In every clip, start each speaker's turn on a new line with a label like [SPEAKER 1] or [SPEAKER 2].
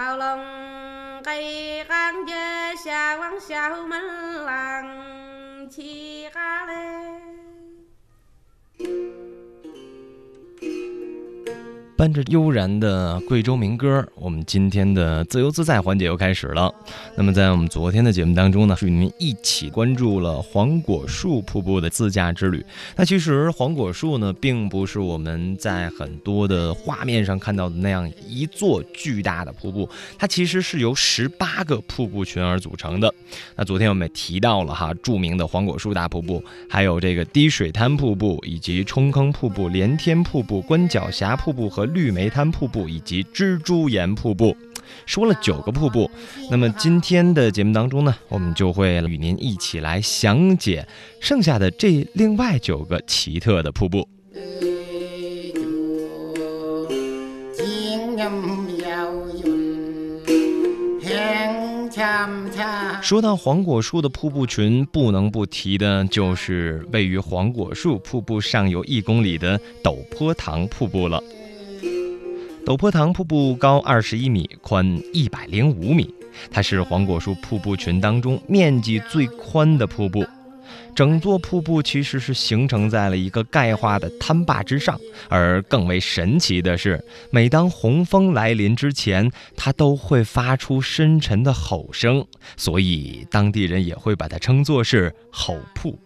[SPEAKER 1] 高龙给俺家下往小门廊起
[SPEAKER 2] 伴着悠然的贵州民歌，我们今天的自由自在环节又开始了。那么，在我们昨天的节目当中呢，与您一起关注了黄果树瀑布的自驾之旅。那其实黄果树呢，并不是我们在很多的画面上看到的那样一座巨大的瀑布，它其实是由十八个瀑布群而组成的。那昨天我们也提到了哈，著名的黄果树大瀑布，还有这个滴水滩瀑布，以及冲坑瀑布、连天瀑布、关角峡瀑布和。绿莓滩瀑布以及蜘蛛岩瀑布，说了九个瀑布。那么今天的节目当中呢，我们就会与您一起来详解剩下的这另外九个奇特的瀑布。说到黄果树的瀑布群，不能不提的就是位于黄果树瀑布上游一公里的陡坡塘瀑布了。陡坡塘瀑布高二十一米，宽一百零五米，它是黄果树瀑布群当中面积最宽的瀑布。整座瀑布其实是形成在了一个钙化的滩坝之上，而更为神奇的是，每当洪峰来临之前，它都会发出深沉的吼声，所以当地人也会把它称作是吼瀑。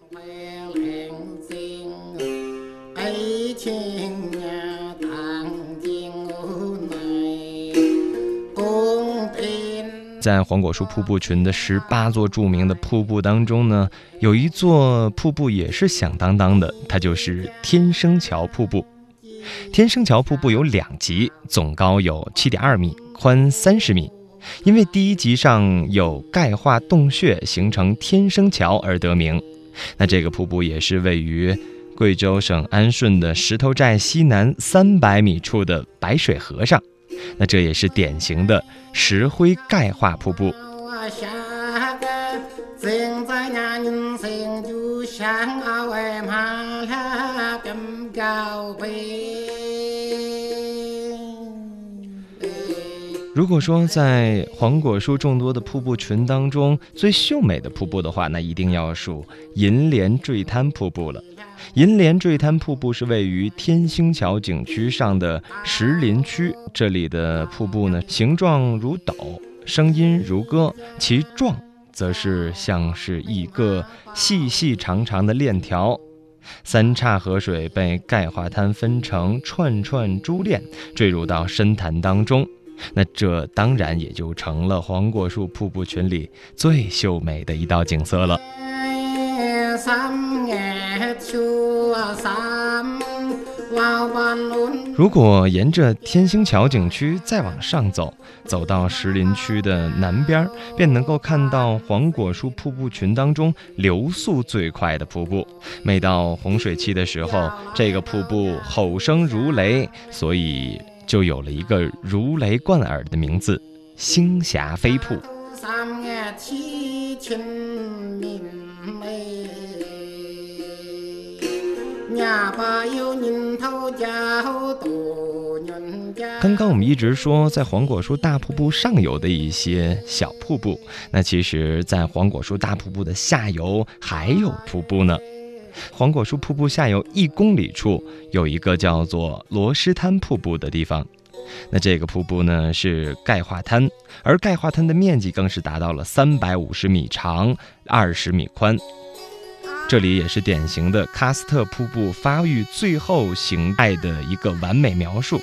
[SPEAKER 2] 在黄果树瀑布群的十八座著名的瀑布当中呢，有一座瀑布也是响当当的，它就是天生桥瀑布。天生桥瀑布有两级，总高有七点二米，宽三十米。因为第一级上有钙化洞穴形成天生桥而得名。那这个瀑布也是位于贵州省安顺的石头寨西南三百米处的白水河上。那这也是典型的石灰钙化瀑布。如果说在黄果树众多的瀑布群当中最秀美的瀑布的话，那一定要数银莲坠滩瀑布了。银莲坠滩瀑布是位于天星桥景区上的石林区，这里的瀑布呢，形状如斗，声音如歌，其状则是像是一个细细长长的链条。三岔河水被钙化滩分成串串珠链，坠入到深潭当中。那这当然也就成了黄果树瀑布群里最秀美的一道景色了。如果沿着天星桥景区再往上走，走到石林区的南边，便能够看到黄果树瀑布群当中流速最快的瀑布。每到洪水期的时候，这个瀑布吼声如雷，所以。就有了一个如雷贯耳的名字——星霞飞瀑。刚刚我们一直说在黄果树大瀑布上游的一些小瀑布，那其实，在黄果树大瀑布的下游还有瀑布呢。黄果树瀑布下游一公里处有一个叫做罗斯滩瀑布的地方，那这个瀑布呢是钙化滩，而钙化滩的面积更是达到了三百五十米长、二十米宽。这里也是典型的喀斯特瀑布发育最后形态的一个完美描述。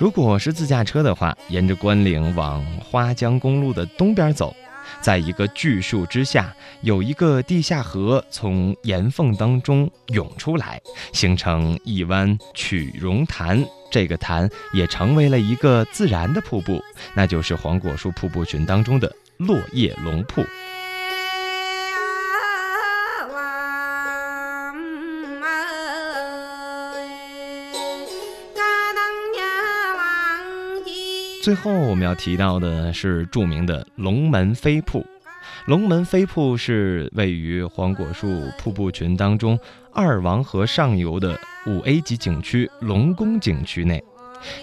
[SPEAKER 2] 如果是自驾车的话，沿着关岭往花江公路的东边走。在一个巨树之下，有一个地下河从岩缝当中涌出来，形成一湾曲溶潭。这个潭也成为了一个自然的瀑布，那就是黄果树瀑布群当中的落叶龙瀑。最后我们要提到的是著名的龙门飞瀑。龙门飞瀑是位于黄果树瀑布群当中二王河上游的五 A 级景区龙宫景区内。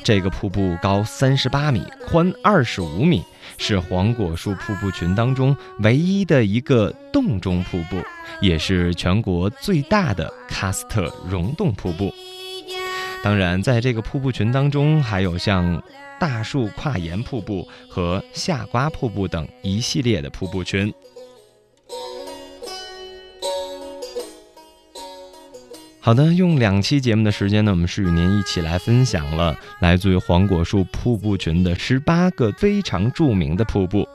[SPEAKER 2] 这个瀑布高三十八米，宽二十五米，是黄果树瀑布群当中唯一的一个洞中瀑布，也是全国最大的喀斯特溶洞瀑布。当然，在这个瀑布群当中，还有像大树跨岩瀑布和夏瓜瀑布等一系列的瀑布群。好的，用两期节目的时间呢，我们是与您一起来分享了来自于黄果树瀑布群的十八个非常著名的瀑布。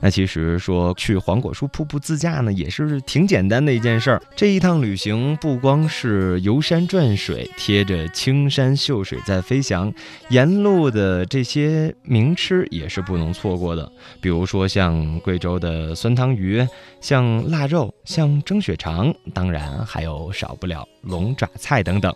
[SPEAKER 2] 那其实说去黄果树瀑布自驾呢，也是挺简单的一件事儿。这一趟旅行不光是游山转水，贴着青山秀水在飞翔，沿路的这些名吃也是不能错过的。比如说像贵州的酸汤鱼，像腊肉，像蒸血肠，当然还有少不了龙爪菜等等。